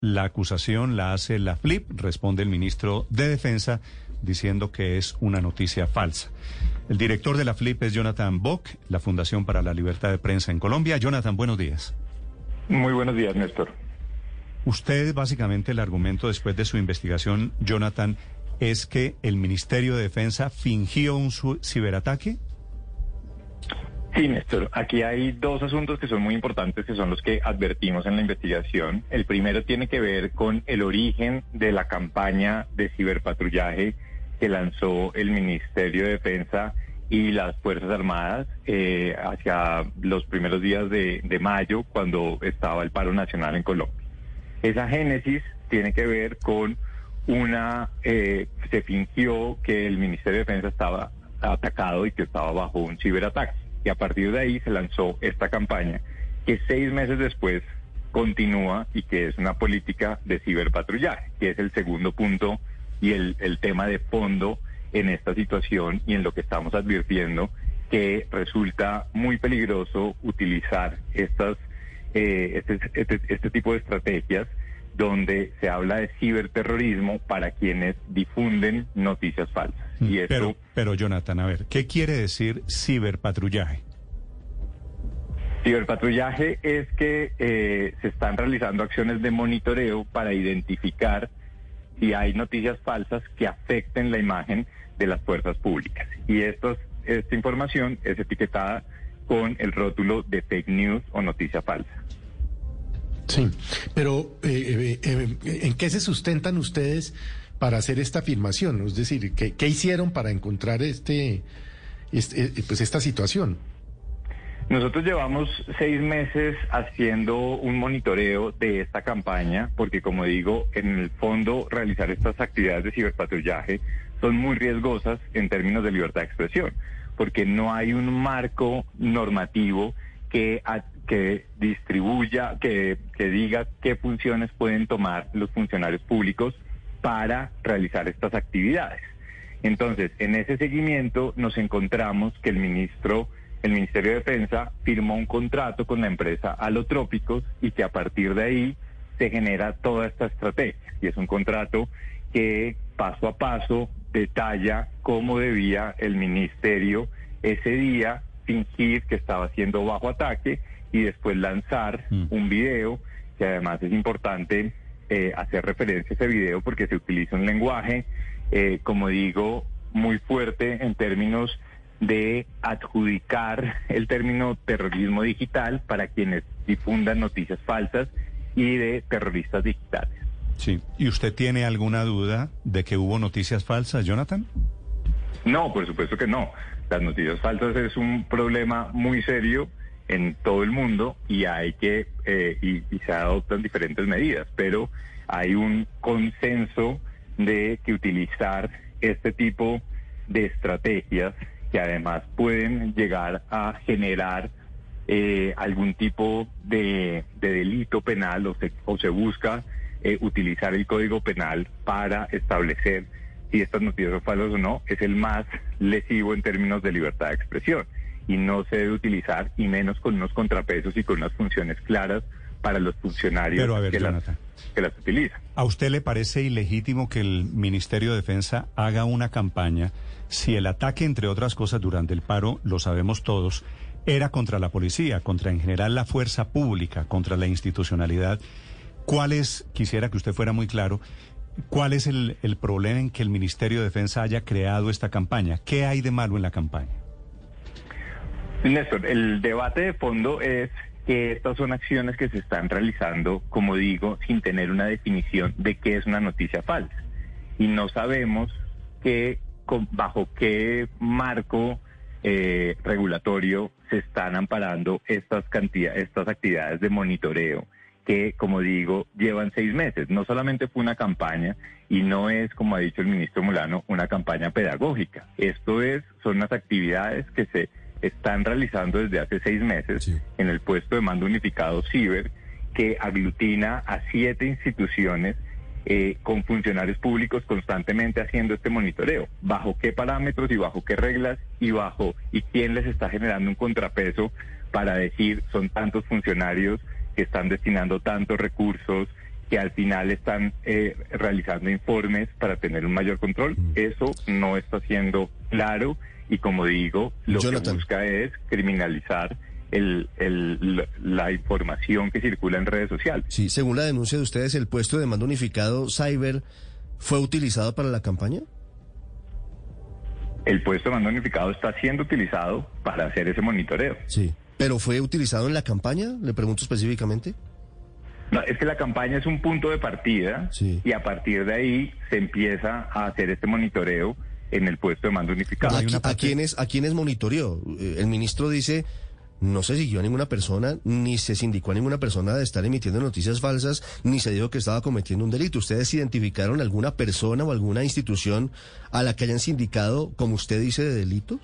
La acusación la hace la FLIP, responde el ministro de Defensa, diciendo que es una noticia falsa. El director de la FLIP es Jonathan Bock, la Fundación para la Libertad de Prensa en Colombia. Jonathan, buenos días. Muy buenos días, Néstor. Usted, básicamente, el argumento después de su investigación, Jonathan, es que el Ministerio de Defensa fingió un ciberataque. Sí, Néstor, aquí hay dos asuntos que son muy importantes, que son los que advertimos en la investigación. El primero tiene que ver con el origen de la campaña de ciberpatrullaje que lanzó el Ministerio de Defensa y las Fuerzas Armadas eh, hacia los primeros días de, de mayo, cuando estaba el paro nacional en Colombia. Esa génesis tiene que ver con una, eh, se fingió que el Ministerio de Defensa estaba atacado y que estaba bajo un ciberataque. Y a partir de ahí se lanzó esta campaña que seis meses después continúa y que es una política de ciberpatrullaje, que es el segundo punto y el, tema de fondo en esta situación y en lo que estamos advirtiendo que resulta muy peligroso utilizar estas eh, este, este, este, tipo de estrategias donde se habla de ciberterrorismo para quienes difunden noticias falsas. Mm, pero, pero Jonathan, a ver, ¿qué quiere decir ciberpatrullaje? Ciberpatrullaje es que eh, se están realizando acciones de monitoreo para identificar si hay noticias falsas que afecten la imagen de las fuerzas públicas. Y estos, esta información es etiquetada con el rótulo de fake news o noticia falsa. Sí, pero eh, eh, eh, ¿en qué se sustentan ustedes para hacer esta afirmación? Es decir, ¿qué, qué hicieron para encontrar este, este, pues esta situación? Nosotros llevamos seis meses haciendo un monitoreo de esta campaña, porque como digo, en el fondo realizar estas actividades de ciberpatrullaje son muy riesgosas en términos de libertad de expresión porque no hay un marco normativo que, que distribuya, que, que diga qué funciones pueden tomar los funcionarios públicos para realizar estas actividades. Entonces, en ese seguimiento nos encontramos que el ministro, el Ministerio de Defensa firmó un contrato con la empresa Alotrópicos y que a partir de ahí se genera toda esta estrategia. Y es un contrato que paso a paso detalla cómo debía el ministerio ese día fingir que estaba siendo bajo ataque y después lanzar mm. un video, que además es importante eh, hacer referencia a ese video porque se utiliza un lenguaje, eh, como digo, muy fuerte en términos de adjudicar el término terrorismo digital para quienes difundan noticias falsas y de terroristas digitales. Sí. ¿Y usted tiene alguna duda de que hubo noticias falsas, Jonathan? No, por supuesto que no. Las noticias falsas es un problema muy serio en todo el mundo y hay que eh, y, se adoptan diferentes medidas, pero hay un consenso de que utilizar este tipo de estrategias que además pueden llegar a generar eh, algún tipo de, de, delito penal o se, o se busca eh, utilizar el Código Penal para establecer si estas noticias son falsas o no, es el más lesivo en términos de libertad de expresión y no se debe utilizar y menos con unos contrapesos y con unas funciones claras para los funcionarios que, las, que las utilizan. ¿A usted le parece ilegítimo que el Ministerio de Defensa haga una campaña si el ataque, entre otras cosas, durante el paro, lo sabemos todos, era contra la policía, contra en general la fuerza pública, contra la institucionalidad? ¿Cuál es, quisiera que usted fuera muy claro, cuál es el, el problema en que el Ministerio de Defensa haya creado esta campaña? ¿Qué hay de malo en la campaña? Néstor, el debate de fondo es que estas son acciones que se están realizando, como digo, sin tener una definición de qué es una noticia falsa. Y no sabemos bajo qué marco eh, regulatorio se están amparando estas, cantidades, estas actividades de monitoreo que, como digo, llevan seis meses. No solamente fue una campaña y no es, como ha dicho el ministro Mulano, una campaña pedagógica. Esto es, son las actividades que se están realizando desde hace seis meses en el puesto de mando unificado Ciber, que aglutina a siete instituciones eh, con funcionarios públicos constantemente haciendo este monitoreo. ¿Bajo qué parámetros y bajo qué reglas y bajo y quién les está generando un contrapeso para decir son tantos funcionarios que están destinando tantos recursos, que al final están eh, realizando informes para tener un mayor control. Mm. Eso no está siendo claro y como digo, lo que busca es criminalizar el, la información que circula en redes sociales. Sí, según la denuncia de ustedes, el puesto de mando unificado Cyber fue utilizado para la campaña. El puesto de mando unificado está siendo utilizado para hacer ese monitoreo. Sí. ¿Pero fue utilizado en la campaña? Le pregunto específicamente. No, es que la campaña es un punto de partida y a partir de ahí se empieza a hacer este monitoreo en el puesto de mando unificado. ¿A, quiénes, ¿A quiénes monitoreó? Eh, el ministro dice, no se siguió a ninguna persona, ni se sindicó a ninguna persona de estar emitiendo noticias falsas, ni se dijo que estaba cometiendo un delito. ¿Ustedes identificaron alguna persona o alguna institución a la que hayan sindicado, como usted dice, de delitos?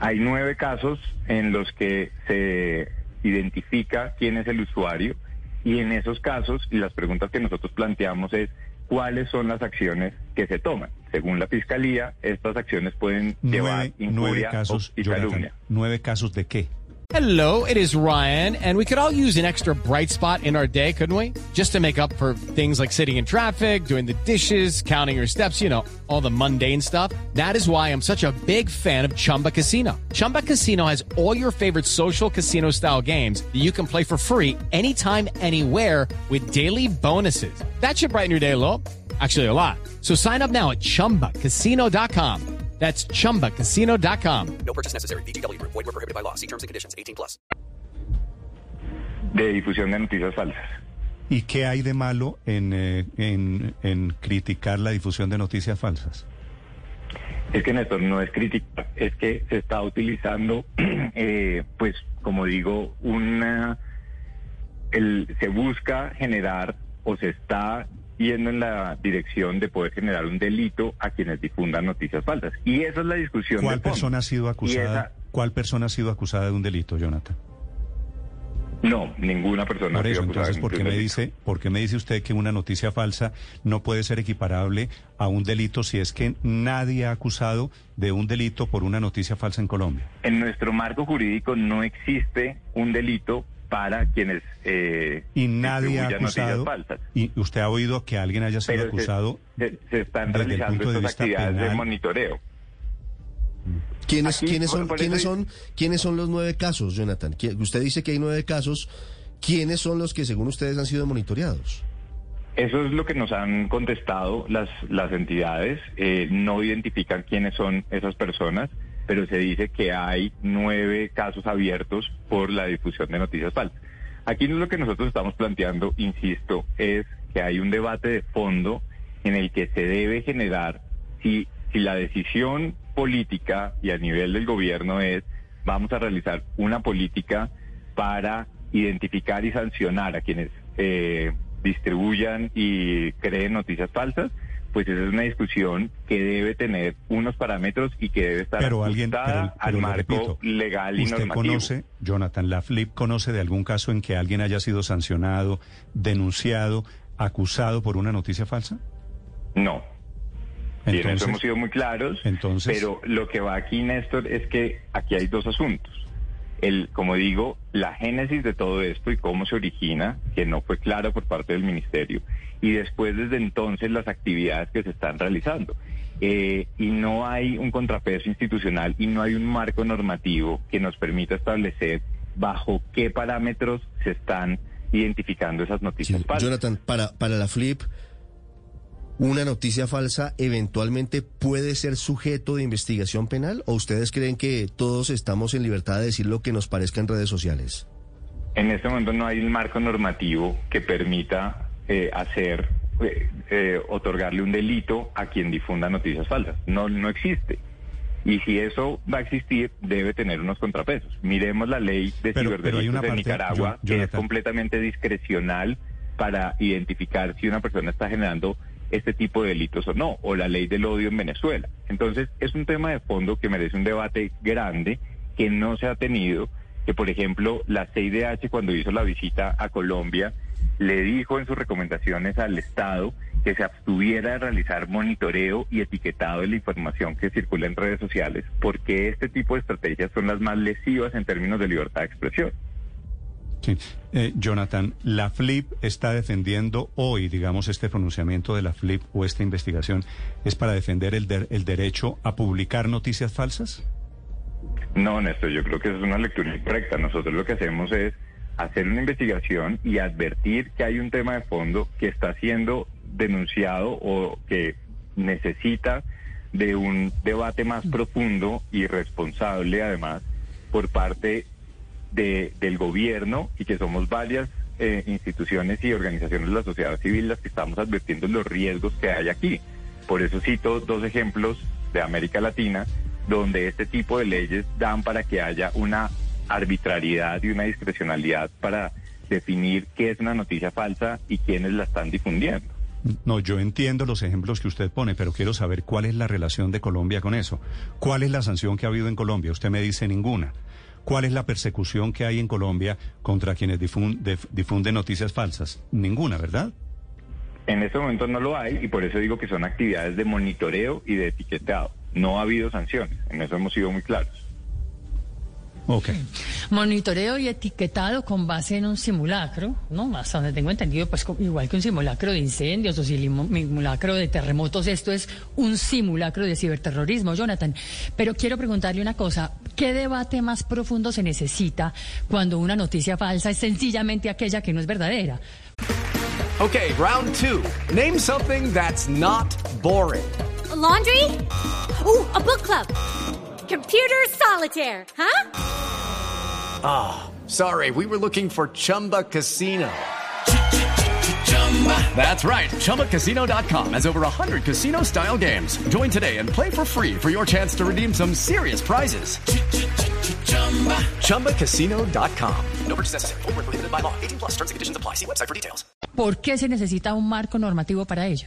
Hay nueve casos en los que se identifica quién es el usuario y en esos casos las preguntas que nosotros planteamos es cuáles son las acciones que se toman. Según la fiscalía, estas acciones pueden llevar injuria casos, y calumnia. ¿Nueve casos de qué? Hello, it is Ryan, and we could all use an extra bright spot in our day, couldn't we? Just to make up for things like sitting in traffic, doing the dishes, counting your steps, you know, all the mundane stuff. That is why I'm such a big fan of Chumba Casino. Chumba Casino has all your favorite social casino style games that you can play for free anytime, anywhere with daily bonuses. That should brighten your day a little. Actually, a lot. So sign up now at chumbacasino.com. That's chumbacasino.com. No purchase necessary. BGW. Void were prohibited by law. See terms and conditions 18 plus. De difusión de noticias falsas. ¿Y qué hay de malo en, eh, en, en criticar la difusión de noticias falsas? Es que Néstor no es crítica, es que se está utilizando, eh, pues como digo, una, el, se busca generar o se está yendo en la dirección de poder generar un delito a quienes difundan noticias falsas. Y esa es la discusión. ¿Cuál persona ha sido acusada? ¿Cuál persona ha sido acusada de un delito, Jonathan? No, ninguna persona. Por eso, entonces, ¿por qué me dice, por qué me dice usted que una noticia falsa no puede ser equiparable a un delito si es que nadie ha acusado de un delito por una noticia falsa en Colombia? En nuestro marco jurídico no existe un delito para quienes eh, y nadie ha acusado falsas. y usted ha oído que alguien haya sido acusado se, están realizando estas actividades de monitoreo ¿Quiénes, ¿quiénes, son, ¿quiénes, son, ¿Quiénes son los nueve casos, Jonathan? Usted dice que hay nueve casos. ¿Quiénes son los que, según ustedes, han sido monitoreados? Eso es lo que nos han contestado las, las entidades. Eh, no identifican quiénes son esas personas pero se dice que hay nueve casos abiertos por la difusión de noticias falsas. Aquí lo que nosotros estamos planteando, insisto, es que hay un debate de fondo en el que se debe generar si, si la decisión política y a nivel del gobierno es vamos a realizar una política para identificar y sancionar a quienes eh, distribuyan y creen noticias falsas pues esa es una discusión que debe tener unos parámetros y que debe estar pero ajustada al marco legal y ¿Usted conoce, Jonathan, la FLIP conoce de algún caso en que alguien haya sido sancionado, denunciado, acusado por una noticia falsa? No. Entonces, en eso hemos sido muy claros, entonces, pero lo que va aquí, Néstor, es que aquí hay dos asuntos el, como digo, la génesis de todo esto y cómo se origina, que no fue claro por parte del ministerio, y después desde entonces las actividades que se están realizando. Eh, y no hay un contrapeso institucional y no hay un marco normativo que nos permita establecer bajo qué parámetros se están identificando esas noticias. Jonathan, para, para la FLIP, una noticia falsa eventualmente puede ser sujeto de investigación penal o ustedes creen que todos estamos en libertad de decir lo que nos parezca en redes sociales? En este momento no hay un marco normativo que permita eh, hacer, eh, eh, otorgarle un delito a quien difunda noticias falsas. No, no existe. Y si eso va a existir, debe tener unos contrapesos. Miremos la ley de Pero- pero hay ciberdelitos una de Nicaragua, que es completamente discrecional para identificar si una persona está generando este tipo de delitos o no, o la ley del odio en Venezuela. Entonces, es un tema de fondo que merece un debate grande que no se ha tenido, que por ejemplo la CIDH cuando hizo la visita a Colombia le dijo en sus recomendaciones al Estado que se abstuviera de realizar monitoreo y etiquetado de la información que circula en redes sociales, porque este tipo de estrategias son las más lesivas en términos de libertad de expresión. Sí. Eh, Jonathan, la FLIP está defendiendo hoy, digamos, este pronunciamiento de la FLIP o esta investigación es para defender el, el derecho a publicar noticias falsas. No, Néstor, yo creo que es una lectura incorrecta. Nosotros lo que hacemos es hacer una investigación y advertir que hay un tema de fondo que está siendo denunciado o que necesita de un debate más profundo y responsable, además, por parte de- del gobierno y que somos varias eh, instituciones y organizaciones de la sociedad civil las que estamos advirtiendo los riesgos que hay aquí. Por eso cito dos ejemplos de América Latina donde este tipo de leyes dan para que haya una arbitrariedad y una discrecionalidad para definir qué es una noticia falsa y quiénes la están difundiendo. No, yo entiendo los ejemplos que usted pone, pero quiero saber cuál es la relación de Colombia con eso. ¿Cuál es la sanción que ha habido en Colombia? Usted me dice ninguna. ¿Cuál es la persecución que hay en Colombia contra quienes difunden noticias falsas? Ninguna, ¿verdad? En este momento no lo hay y por eso digo que son actividades de monitoreo y de etiquetado. No ha habido sanciones, en eso hemos sido muy claros. Ok. Monitoreo y etiquetado con base en un simulacro, ¿no? Hasta donde tengo entendido, pues igual que un simulacro de incendios o simu- simulacro de terremotos, esto es un simulacro de ciberterrorismo, Jonathan. Pero quiero preguntarle una cosa, ¿qué debate más profundo se necesita cuando una noticia falsa es sencillamente aquella que no es verdadera? Okay, round two. Name something that's not boring. laundry? Ooh, a book club. Computer solitaire, huh? Ah, sorry, we were looking for Chumba Casino. That's right. ChumbaCasino.com has over 100 casino style games. Join today and play for free for your chance to redeem some serious prizes. ChumbaCasino.com. No purchase necessary. Void where prohibited by law. 18 plus terms and conditions apply. See website for details. ¿Por qué se necesita un marco normativo para ello?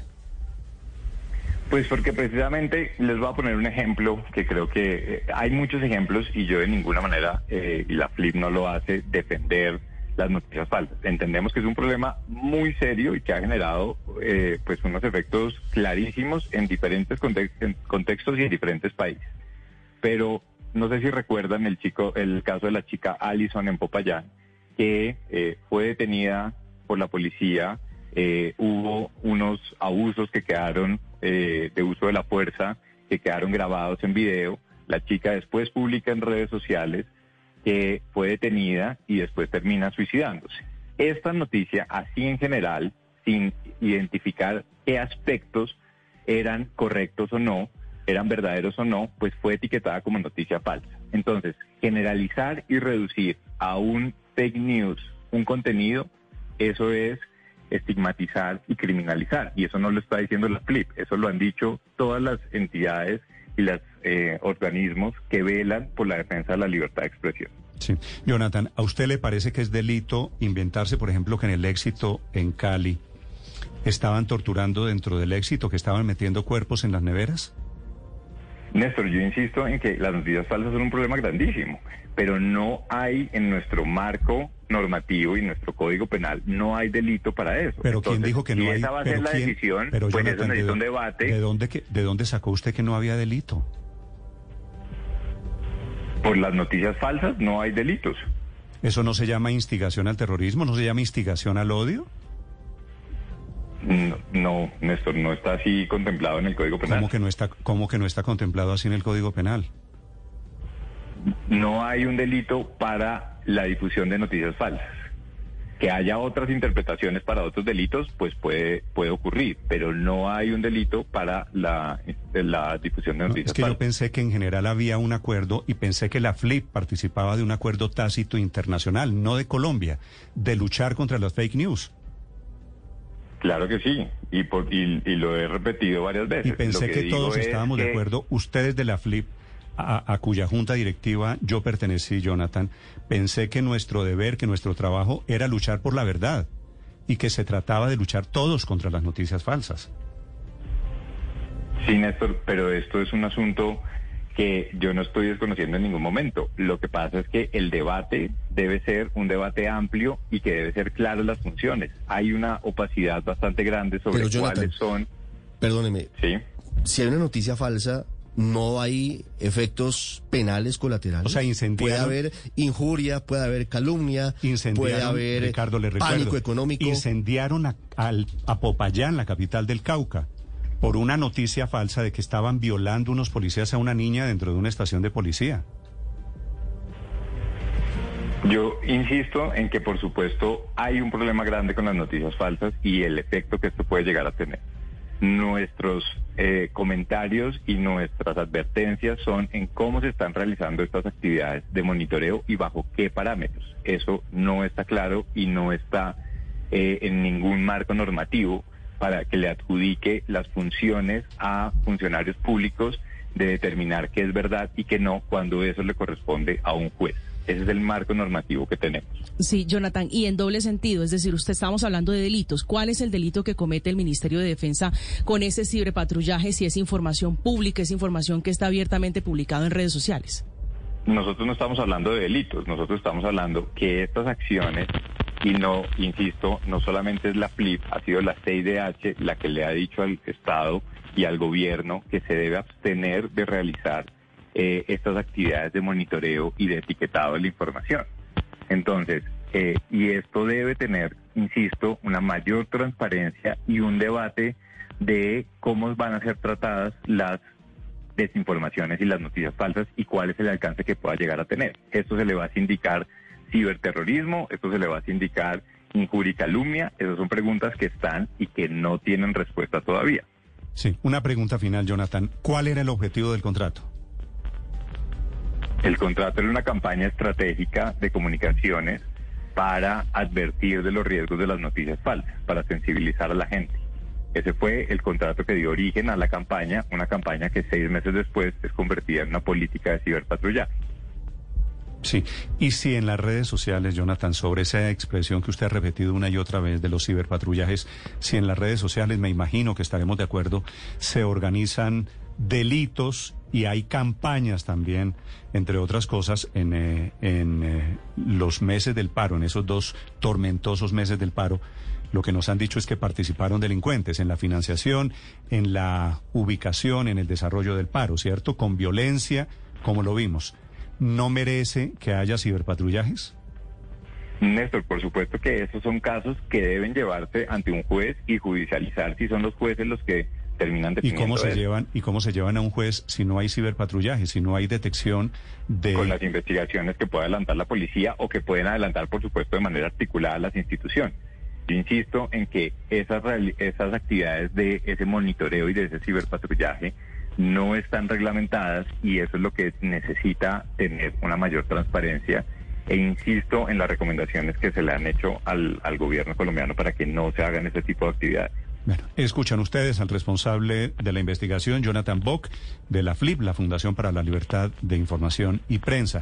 Pues porque precisamente les voy a poner un ejemplo que creo que eh, hay muchos ejemplos y yo de ninguna manera, eh, y la FLIP no lo hace, defender las noticias falsas. Entendemos que es un problema muy serio y que ha generado eh, pues unos efectos clarísimos en diferentes contex- en contextos y en diferentes países. Pero no sé si recuerdan el chico, el caso de la chica Allison en Popayán, que eh, fue detenida por la policía. eh, hubo unos abusos que quedaron eh, de uso de la fuerza, que quedaron grabados en video. La chica después publica en redes sociales que fue detenida y después termina suicidándose. Esta noticia, así en general, sin identificar qué aspectos eran correctos o no, eran verdaderos o no, pues fue etiquetada como noticia falsa. Entonces, generalizar y reducir a un fake news un contenido, eso es estigmatizar y criminalizar. Y eso no lo está diciendo la FLIP, eso lo han dicho todas las entidades y los organismos que velan por la defensa de la libertad de expresión. Sí. Jonathan, ¿a usted le parece que es delito inventarse, por ejemplo, que en el éxito en Cali estaban torturando dentro del éxito, que estaban metiendo cuerpos en las neveras? Néstor, yo insisto en que las noticias falsas son un problema grandísimo, pero no hay en nuestro marco normativo y nuestro código penal, no hay delito para eso. Pero ¿quién dijo que no hay? esa va a pero ser la quién- decisión, pero, pues eso Jonathan, un debate. ¿de dónde, que- ¿De dónde sacó usted que no había delito? Por las noticias falsas no hay delitos. ¿Eso no se llama instigación al terrorismo? ¿No se llama instigación al odio? No, no, Néstor, no está así contemplado en el Código Penal. ¿Cómo que no está, cómo que no está contemplado así en el Código Penal? No hay un delito para la difusión de noticias falsas. Que haya otras interpretaciones para otros delitos, pues puede, puede ocurrir, pero no hay un delito para la, la difusión de No, noticias es que yo falsas. pensé que en general había un acuerdo y pensé que la FLIP participaba de un acuerdo tácito internacional, no de Colombia, de luchar contra las fake news. Claro que sí, y, por, y, y lo he repetido varias veces. Y pensé Lo que, todos es estábamos de acuerdo, ustedes de la FLIP, a, a cuya junta directiva yo pertenecí, Jonathan, pensé que nuestro deber, que nuestro trabajo era luchar por la verdad y que se trataba de luchar todos contra las noticias falsas. Sí, Néstor, pero esto es un asunto que yo no estoy desconociendo en ningún momento. Lo que pasa es que el debate debe ser un debate amplio y que debe ser claro las funciones. Hay una opacidad bastante grande sobre Pero, Jonathan, cuáles son. Perdóneme. Sí. Si hay una noticia falsa, no hay efectos penales colaterales. O sea, incendiaron- Puede haber injuria, puede haber calumnia, puede Incendiaron, haber Ricardo, le recuerdo, pánico económico. Incendiaron a, al- a Popayán, la capital del Cauca, por una noticia falsa de que estaban violando unos policías a una niña dentro de una estación de policía. Yo insisto en que, por supuesto, hay un problema grande con las noticias falsas y el efecto que esto puede llegar a tener. Nuestros eh, comentarios y nuestras advertencias son en cómo se están realizando estas actividades de monitoreo y bajo qué parámetros. Eso no está claro y no está eh, en ningún marco normativo para que le adjudique las funciones a funcionarios públicos de determinar qué es verdad y qué no cuando eso le corresponde a un juez. Ese es el marco normativo que tenemos. Sí, Jonathan, y en doble sentido, es decir, usted estábamos hablando de delitos. ¿Cuál es el delito que comete el Ministerio de Defensa con ese ciberpatrullaje si es información pública, es información que está abiertamente publicado en redes sociales? Nosotros no estamos hablando de delitos, nosotros estamos hablando que estas acciones, y no, insisto, no solamente es la FLIP, ha sido la CIDH la que le ha dicho al Estado y al gobierno que se debe abstener de realizar eh, estas actividades de monitoreo y de etiquetado de la información. Entonces, eh, y esto debe tener, insisto, una mayor transparencia y un debate de cómo van a ser tratadas las desinformaciones y las noticias falsas y cuál es el alcance que pueda llegar a tener. Esto se le va a sindicar ciberterrorismo, esto se le va a sindicar injuria y calumnia, esas son preguntas que están y que no tienen respuesta todavía. Sí, una pregunta final, Jonathan. ¿Cuál era el objetivo del contrato? El contrato era una campaña estratégica de comunicaciones para advertir de los riesgos de las noticias falsas, para sensibilizar a la gente. Ese fue el contrato que dio origen a la campaña, una campaña que seis meses después es convertida en una política de ciberpatrullaje. Sí, y si en las redes sociales, Jonathan, sobre esa expresión que usted ha repetido una y otra vez de los ciberpatrullajes, si en las redes sociales, me imagino que estaremos de acuerdo, se organizan delitos y hay campañas también, entre otras cosas, en, eh, en eh, los meses del paro, en esos dos tormentosos meses del paro, lo que nos han dicho es que participaron delincuentes en la financiación, en la ubicación, en el desarrollo del paro, ¿cierto? Con violencia, como lo vimos. ¿No merece que haya ciberpatrullajes? Néstor, por supuesto que esos son casos que deben llevarse ante un juez y judicializar si son los jueces los que terminan ¿Y cómo se eso. llevan y cómo se llevan a un juez si no hay ciberpatrullaje, si no hay detección de con las investigaciones que puede adelantar la policía o que pueden adelantar, por supuesto, de manera articulada las instituciones. Yo insisto en que esas, esas actividades de ese monitoreo y de ese ciberpatrullaje no están reglamentadas y eso es lo que necesita tener una mayor transparencia e insisto en las recomendaciones que se le han hecho al, al gobierno colombiano para que no se hagan ese tipo de actividades. Bueno, escuchan ustedes al responsable de la investigación, Jonathan Bock, de la FLIP, la Fundación para la Libertad de Información y Prensa.